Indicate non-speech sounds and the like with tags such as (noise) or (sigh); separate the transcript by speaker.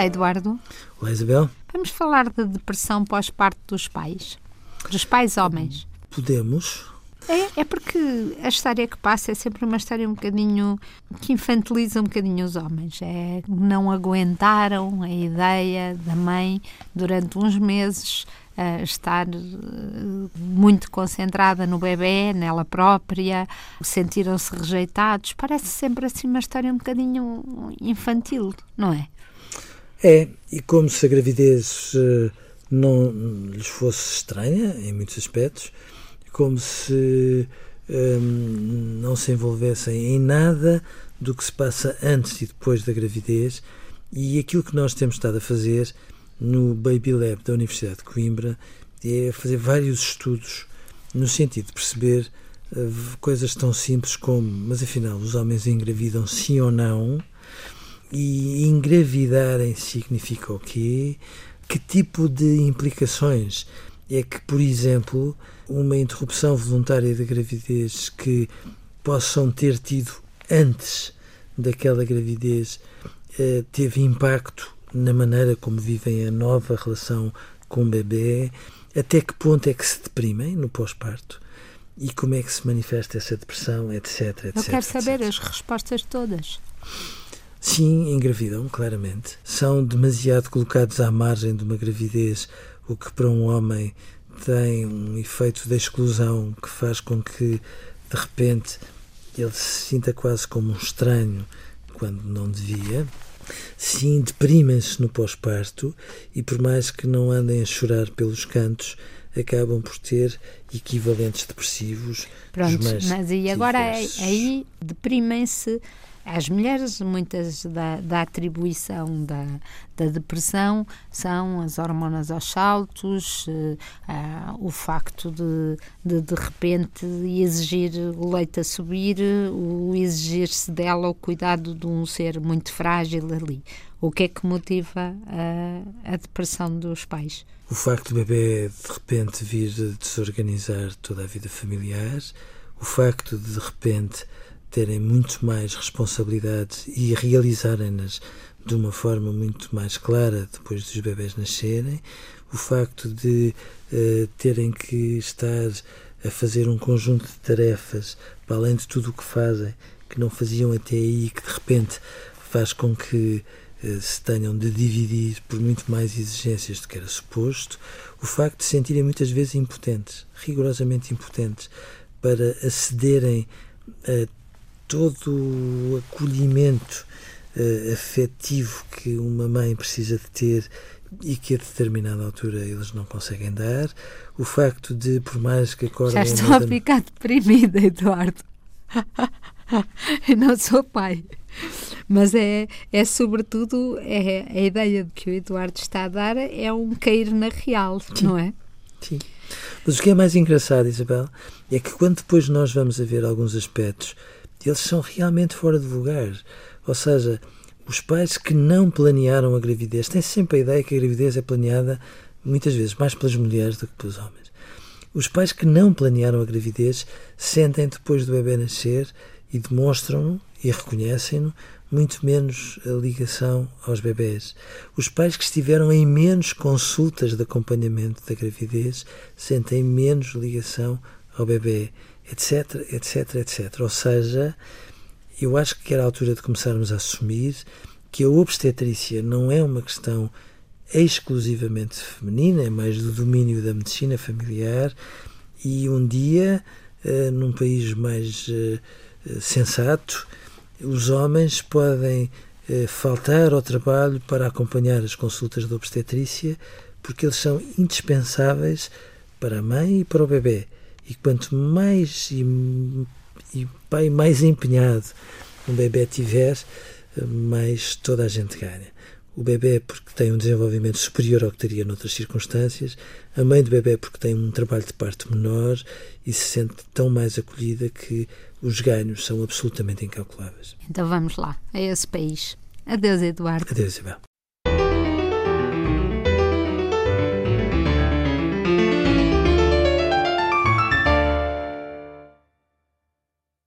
Speaker 1: Olá, Eduardo.
Speaker 2: Olá, Isabel.
Speaker 1: Vamos falar da depressão pós-parto dos pais. Dos pais homens.
Speaker 2: Podemos.
Speaker 1: É, é porque a história que passa é sempre uma história um bocadinho que infantiliza um bocadinho os homens. É, não aguentaram a ideia da mãe durante uns meses uh, estar uh, muito concentrada no bebê, nela própria, sentiram-se rejeitados. Parece sempre assim uma história um bocadinho infantil, não é?
Speaker 2: É, e como se a gravidez uh, não lhes fosse estranha em muitos aspectos, como se um, não se envolvessem em nada do que se passa antes e depois da gravidez, e aquilo que nós temos estado a fazer no Baby Lab da Universidade de Coimbra é fazer vários estudos no sentido de perceber uh, coisas tão simples como, mas afinal, os homens engravidam sim ou não? E engravidarem significa o quê? Que tipo de implicações é que, por exemplo, uma interrupção voluntária da gravidez que possam ter tido antes daquela gravidez eh, teve impacto na maneira como vivem a nova relação com o bebê, até que ponto é que se deprimem no pós-parto e como é que se manifesta essa depressão, etc. etc
Speaker 1: Eu quero saber
Speaker 2: etc.
Speaker 1: as respostas todas.
Speaker 2: Sim, engravidam, claramente. São demasiado colocados à margem de uma gravidez, o que para um homem tem um efeito de exclusão que faz com que, de repente, ele se sinta quase como um estranho quando não devia. Sim, deprimem-se no pós-parto e, por mais que não andem a chorar pelos cantos, acabam por ter equivalentes depressivos.
Speaker 1: Pronto, mas e agora aí deprimem-se as mulheres, muitas da, da atribuição da, da, depressão são as hormonas aos saltos, uh, uh, o facto de, de, de repente exigir o leite a subir, o exigir-se dela o cuidado de um ser muito frágil ali. O que é que motiva a, a depressão dos pais?
Speaker 2: O facto do bebê de repente vir desorganizar toda a vida familiar, o facto de de repente terem muito mais responsabilidades e realizarem-nas de uma forma muito mais clara depois dos bebés nascerem, o facto de uh, terem que estar a fazer um conjunto de tarefas para além de tudo o que fazem, que não faziam até aí, que de repente faz com que uh, se tenham de dividir por muito mais exigências do que era suposto, o facto de se sentirem muitas vezes impotentes, rigorosamente impotentes, para acederem a todo o acolhimento uh, afetivo que uma mãe precisa de ter e que a determinada altura eles não conseguem dar, o facto de, por mais que acordem...
Speaker 1: Já estou a ficar deprimida, Eduardo. (laughs) Eu não sou pai. Mas é, é sobretudo é, a ideia de que o Eduardo está a dar é um cair na real,
Speaker 2: Sim.
Speaker 1: não é?
Speaker 2: Sim. Mas o que é mais engraçado, Isabel, é que quando depois nós vamos a ver alguns aspectos eles são realmente fora de lugar. Ou seja, os pais que não planearam a gravidez têm sempre a ideia que a gravidez é planeada muitas vezes mais pelas mulheres do que pelos homens. Os pais que não planearam a gravidez sentem depois do bebê nascer e demonstram e reconhecem-no muito menos a ligação aos bebés. Os pais que estiveram em menos consultas de acompanhamento da gravidez sentem menos ligação ao bebê etc, etc, etc. Ou seja, eu acho que era a altura de começarmos a assumir que a obstetrícia não é uma questão exclusivamente feminina, é mais do domínio da medicina familiar e um dia, uh, num país mais uh, sensato, os homens podem faltar ao trabalho para acompanhar as consultas de obstetrícia porque eles são indispensáveis para a mãe e para o bebê. E quanto mais e, e pai mais empenhado um bebê tiver, mais toda a gente ganha. O bebê porque tem um desenvolvimento superior ao que teria noutras circunstâncias, a mãe do bebê porque tem um trabalho de parto menor e se sente tão mais acolhida que os ganhos são absolutamente incalculáveis.
Speaker 1: Então vamos lá, a esse país. Adeus, Eduardo.
Speaker 2: Adeus, Isabel.